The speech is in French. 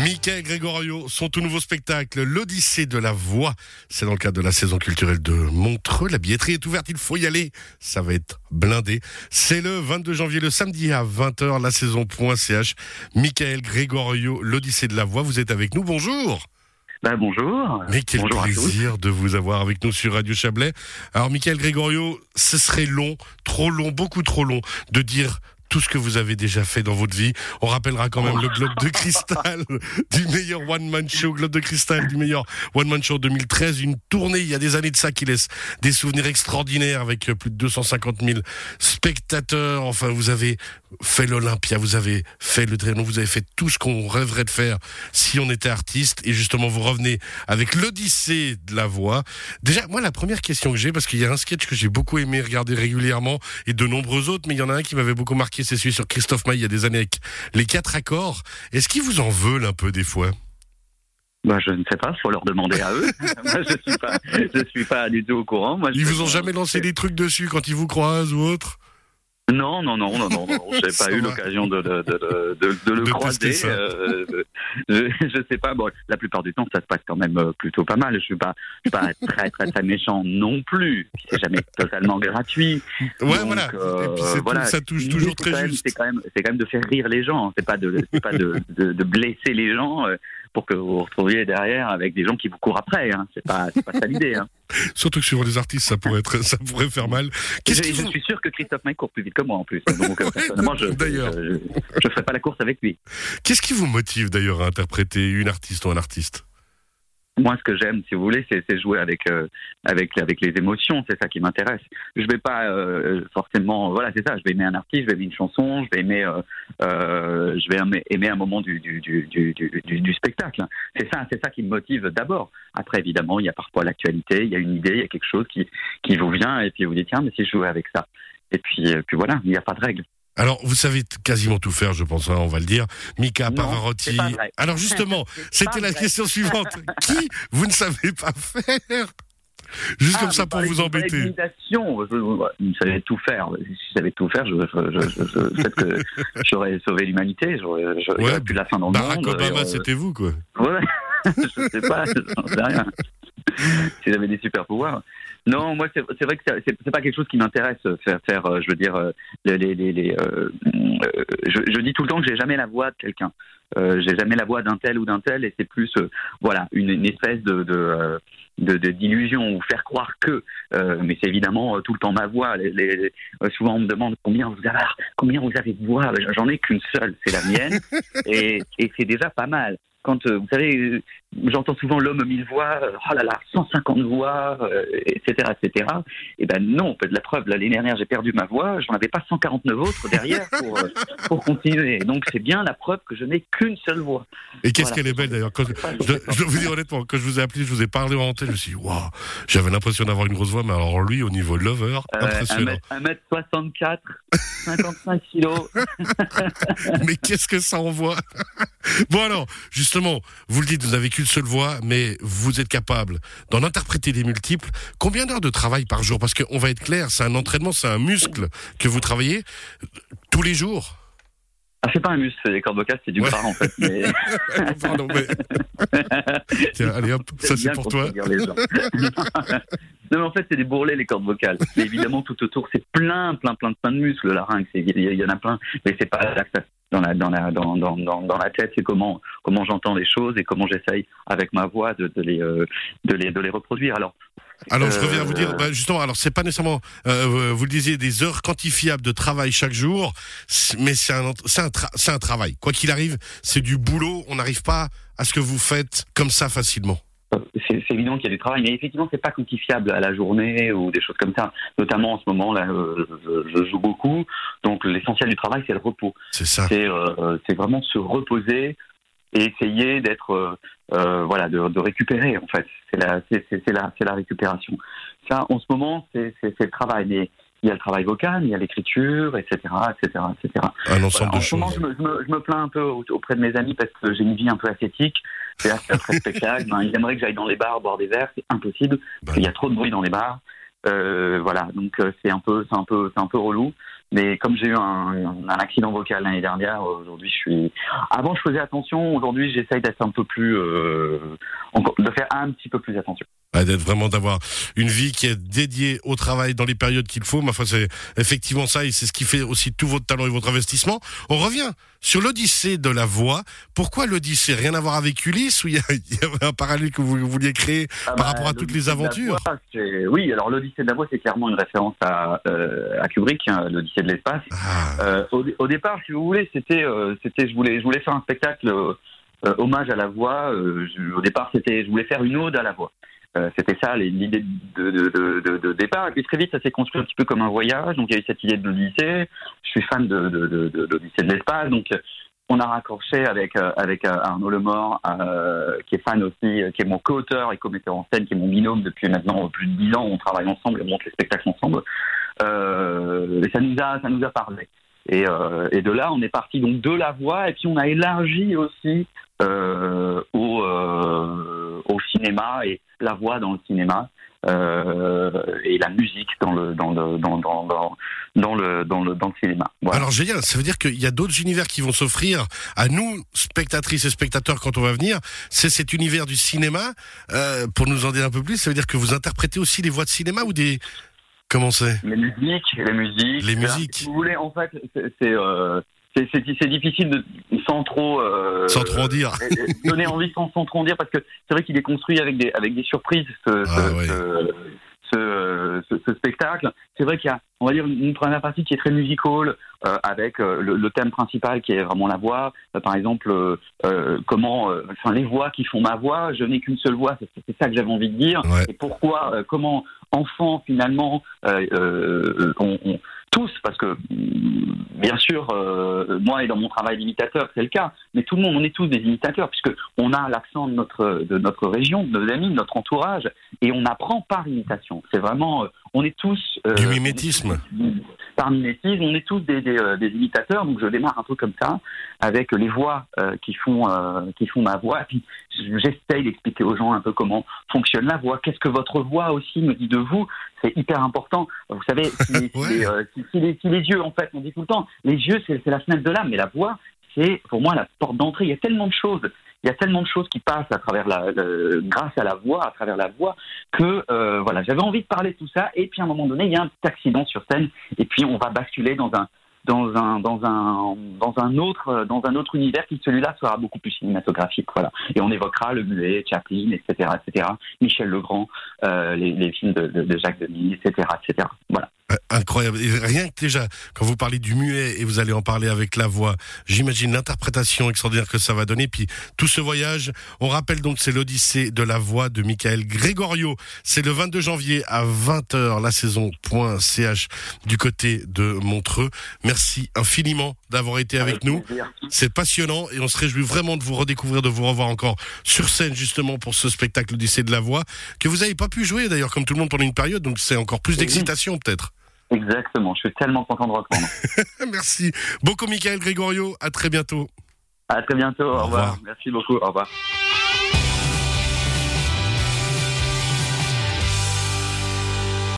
Michael Gregorio, son tout nouveau spectacle, l'Odyssée de la voix. C'est dans le cadre de la saison culturelle de Montreux. La billetterie est ouverte, il faut y aller. Ça va être blindé. C'est le 22 janvier, le samedi à 20h, la saison.ch. Michael Gregorio, l'Odyssée de la voix. Vous êtes avec nous. Bonjour. Ben, bonjour. Mais quel Bonjour plaisir de vous avoir avec nous sur Radio Chablais. Alors, Michael Gregorio, ce serait long, trop long, beaucoup trop long de dire tout ce que vous avez déjà fait dans votre vie. On rappellera quand même le Globe de Cristal du meilleur one-man show, Globe de Cristal du meilleur one-man show 2013. Une tournée il y a des années de ça qui laisse des souvenirs extraordinaires avec plus de 250 000 spectateurs. Enfin, vous avez fait l'Olympia, vous avez fait le Trianon, vous avez fait tout ce qu'on rêverait de faire si on était artiste. Et justement, vous revenez avec l'Odyssée de la voix. Déjà, moi, la première question que j'ai, parce qu'il y a un sketch que j'ai beaucoup aimé regarder régulièrement et de nombreux autres, mais il y en a un qui m'avait beaucoup marqué, c'est celui sur Christophe Maé il y a des années avec les quatre accords. Est-ce qu'ils vous en veulent un peu des fois? Ben, je ne sais pas, faut leur demander à eux. Moi, je suis pas, je suis pas du tout au courant. Moi, Ils vous ont jamais lancé des trucs dessus quand ils vous croisent ou autre? Non, non, non, non, non, non. J'ai pas eu l'occasion de, de, de, de, de le croiser. ça. euh, je, je sais pas. Bon, la plupart du temps, ça se passe quand même euh, plutôt pas mal. Je suis pas, je suis pas très, très, très méchant non plus. C'est jamais totalement gratuit. Ouais, Donc, voilà. euh, Et puis tout- ça touche toujours très juste. C'est quand même, c'est quand même de faire rire les gens. C'est pas de, c'est pas de, de, de blesser les gens euh, pour que vous vous retrouviez derrière avec des gens qui vous courent après. Hein. C'est pas, ça l'idée. Hein. Surtout que sur les artistes, ça pourrait être, ça pourrait faire mal. Je, suis sûr que Christophe May court plus vite que moi en plus. Donc, euh, personnellement, je, d'ailleurs. je, je, je ferai pas la course avec lui. Qu'est-ce qui vous motive d'ailleurs à interpréter une artiste ou un artiste? Moi, ce que j'aime, si vous voulez, c'est jouer avec, euh, avec, avec les émotions. C'est ça qui m'intéresse. Je vais pas euh, forcément. Voilà, c'est ça. Je vais aimer un artiste, je vais aimer une chanson, je vais aimer, euh, je vais aimer, un moment du, spectacle. C'est ça, ça qui me motive d'abord. Après, évidemment, il y a parfois l'actualité, il y a une idée, il y a quelque chose qui, vous vient et puis vous dites tiens, mais si je jouais avec ça. Et puis, euh, puis voilà, il n'y a pas de règle. Alors, vous savez quasiment tout faire, je pense, hein, on va le dire. Mika Non, Pavarotti. c'est pas vrai. Alors justement, c'était la vrai. question suivante. Qui vous ne savez pas faire Juste Ah, comme ça vous pour vous embêter. je savais tout faire. Si je savais tout faire, je, je, peut-être que j'aurais sauvé l'humanité. J'aurais Ouais, pu la fin dans le Barack monde. Obama, et, euh, c'était vous, quoi. Ouais, je sais pas, j'en sais rien. Si j'avais des super pouvoirs. Non, moi, c'est vrai que c'est- pas quelque chose qui m'intéresse, faire, faire, euh, je veux dire, euh, les, les, les, les, euh, euh, je, je dis tout le temps que j'ai jamais la voix de quelqu'un. Euh, j'ai jamais la voix d'un tel ou d'un tel, et c'est plus, euh, voilà, une, une espèce de, de, euh, d'illusion ou faire croire que. Euh, mais c'est évidemment euh, tout le temps ma voix. Les, euh, souvent, on me demande combien vous avez, combien vous avez de voix. J'en ai qu'une seule, c'est la mienne, et, et c'est déjà pas mal quand euh, vous savez, euh, j'entends souvent l'homme mille voix, euh, oh là là, 150 voix, etc., etc. Et ben non, de la preuve, l'année dernière j'ai perdu ma voix, j'en avais pas 149 autres derrière pour, pour continuer. Donc c'est bien la preuve que je n'ai qu'une seule voix. Et qu'est-ce Voilà. qu'elle est belle d'ailleurs. Je, je dois vous dire honnêtement, quand je vous ai appelé, je vous ai parlé en antenne, je me suis dit, waouh, j'avais l'impression d'avoir une grosse voix, mais alors lui, au niveau lover, Euh, impressionnant. 1m64, 55 kilos. mais qu'est-ce que ça envoie? Bon alors, justement, vous le dites, vous n'avez qu'une seule voix, mais vous êtes capable d'en interpréter des multiples. Combien d'heures de travail par jour? Parce qu'on va être clair, c'est un entraînement, c'est un muscle que vous travaillez tous les jours. Ah, c'est pas un muscle, c'est des cordes vocales, c'est du Ouais. gras en fait. Mais... Pardon, mais... Tiens, allez hop, ça c'est pour toi. les non, mais en fait, c'est des bourrelets, les cordes vocales. Mais évidemment, tout autour, c'est plein, plein, plein, plein de muscles, le larynx. c'est- Il y, il y en a plein, mais c'est pas là que ça- dans la, dans la, dans, dans, dans, la tête, c'est comment, comment j'entends les choses et comment j'essaye avec ma voix de, de les, euh, de les, de les reproduire. Alors, Alors je Euh, reviens à vous dire, bah, justement, alors c'est pas nécessairement, euh, vous le disiez, des heures quantifiables de travail chaque jour, mais c'est un, un, tra- c'est un travail. Quoi qu'il arrive, c'est du boulot. On n'arrive pas à ce que vous faites comme ça facilement. C'est c'est évident qu'il y a du travail, mais effectivement, c'est pas quantifiable à la journée ou des choses comme ça. Notamment en ce moment, là, euh, je, je joue beaucoup, donc l'essentiel du travail, c'est le repos. C'est ça. c'est euh, c'est vraiment se reposer et essayer d'être euh, euh, voilà de, de récupérer en fait c'est la c'est la c'est la récupération ça en ce moment c'est le travail mais il y a le travail vocal il y a l'écriture etc etc etc Un ensemble voilà. en de ce moment choses. je me, je, me, je me plains un peu au- auprès de mes amis parce que j'ai une vie un peu ascétique c'est assez après le spectacle ben, ils aimeraient que j'aille dans les bars boire des verres c'est impossible. Bah, il y a trop de bruit dans les bars. Euh, voilà, donc euh, c'est un peu, c'est un peu, c'est un peu relou. Mais comme j'ai eu un, un accident vocal l'année dernière, aujourd'hui je suis. Avant je faisais attention, aujourd'hui j'essaye d'être un peu plus, euh, de faire un petit peu plus attention. Ouais, d'être vraiment d'avoir une vie qui est dédiée au travail dans les périodes qu'il faut. Ma foi, c'est effectivement ça et c'est ce qui fait aussi tout votre talent et votre investissement. On revient sur l'Odyssée de la voix. Pourquoi l'Odyssée? Rien à voir avec Ulysse ou il y, avait un parallèle que vous vouliez créer Ah par bah, rapport à toutes les l'Odyssée aventures? voix, Oui, alors l'Odyssée de la voix c'est clairement une référence à, euh, à Kubrick, de l'espace. Ah, Euh, au, au départ, si vous voulez, c'était, euh, c'était, je voulais, je voulais faire un spectacle euh, hommage à la voix. Je- au départ, c'était, je voulais faire une ode à la voix. C'était ça l'idée de, de, de, de, de départ. Et puis très vite, ça s'est construit un petit peu comme un voyage. Donc il y a eu cette idée de l'Odyssée. Je suis fan de, l'Odyssée de l'espace. Donc on a raccroché avec avec Arnaud Lemort, euh, qui est fan aussi, qui est mon co-auteur et co-metteur en scène, qui est mon binôme depuis maintenant plus de dix ans. On travaille ensemble et on monte les spectacles ensemble. Euh, et ça nous a ça nous a parlé. Et, euh, et de là, on est parti donc de la voix, et puis on a élargi aussi euh, au, euh, cinéma et la voix dans le cinéma euh, et la musique dans le dans le dans, le dans le dans le cinéma. Voilà. Alors génial, ça veut dire qu'il y a d'autres univers qui vont s'offrir à nous, spectatrices et spectateurs, quand on va venir. C'est cet univers du cinéma. Euh, pour nous en dire un peu plus, ça veut dire que vous interprétez aussi les voix de cinéma ou des... Comment c'est les musiques, les musiques. Les musiques. Si vous voulez, en fait, c'est c'est euh, difficile de sans trop euh, Sans trop en dire. et donner envie sans, sans trop en dire parce que c'est vrai qu'il est construit avec des avec des surprises ce, Ah, ouais. ce, ce- ce- ce spectacle. C'est vrai qu'il y a on va dire une, une première partie qui est très musical euh, avec euh, le, le thème principal qui est vraiment la voix. Euh, par exemple, comment enfin les voix qui font ma voix. Je n'ai qu'une seule voix. C'est ça que j'avais envie de dire. Ouais. Et pourquoi comment enfant finalement on, on- tous, parce que bien sûr, euh, moi et dans mon travail d'imitateur, c'est le cas, mais tout le monde, on est tous des imitateurs, puisque on a l'accent de notre de notre région, de nos amis, de notre entourage, et on apprend par imitation. C'est vraiment, euh, on est tous euh, Du mimétisme. par mimétisme, on est tous des, des, euh, des imitateurs. Donc je démarre un peu comme ça, avec les voix euh, qui font euh, qui font ma voix. Et puis j'essaye d'expliquer aux gens un peu comment fonctionne la voix. Qu'est-ce que votre voix aussi me dit de vous? C'est hyper important. Vous savez, si les, si Ouais. les, si- si les- si les yeux, en fait, on dit tout le temps, les yeux, c'est la fenêtre de l'âme, mais la voix, c'est pour moi la porte d'entrée. Il y a tellement de choses. Il y a tellement de choses qui passent à travers la, grâce à la voix, à travers la voix, que euh, voilà, j'avais envie de parler de tout ça. Et puis à un moment donné, il y a un petit accident sur scène, et puis on va basculer dans un dans un dans un dans un autre dans un autre univers qui celui-là sera beaucoup plus cinématographique voilà. Et on évoquera le muet Chaplin etc etc Michel Legrand euh, les, les films de, de, de Jacques Demy etc etc voilà Incroyable. Et rien que déjà, quand vous parlez du muet et vous allez en parler avec la voix, j'imagine l'interprétation extraordinaire que ça va donner. Puis tout ce voyage, on rappelle donc c'est l'Odyssée de la voix de Michael Gregorio. C'est le 22 janvier à 20h, la saison.ch du côté de Montreux. Merci infiniment d'avoir été avec nous. plaisir. C'est passionnant et on se réjouit vraiment de vous redécouvrir, de vous revoir encore sur scène justement pour ce spectacle Odyssée de la voix que vous n'avez pas pu jouer d'ailleurs comme tout le monde pendant une période. Donc c'est encore plus Oui. d'excitation peut-être. Exactement je suis tellement content de reprendre Merci beaucoup, Michael Gregorio. À très bientôt. à très bientôt au, Au revoir revoir. merci beaucoup au revoir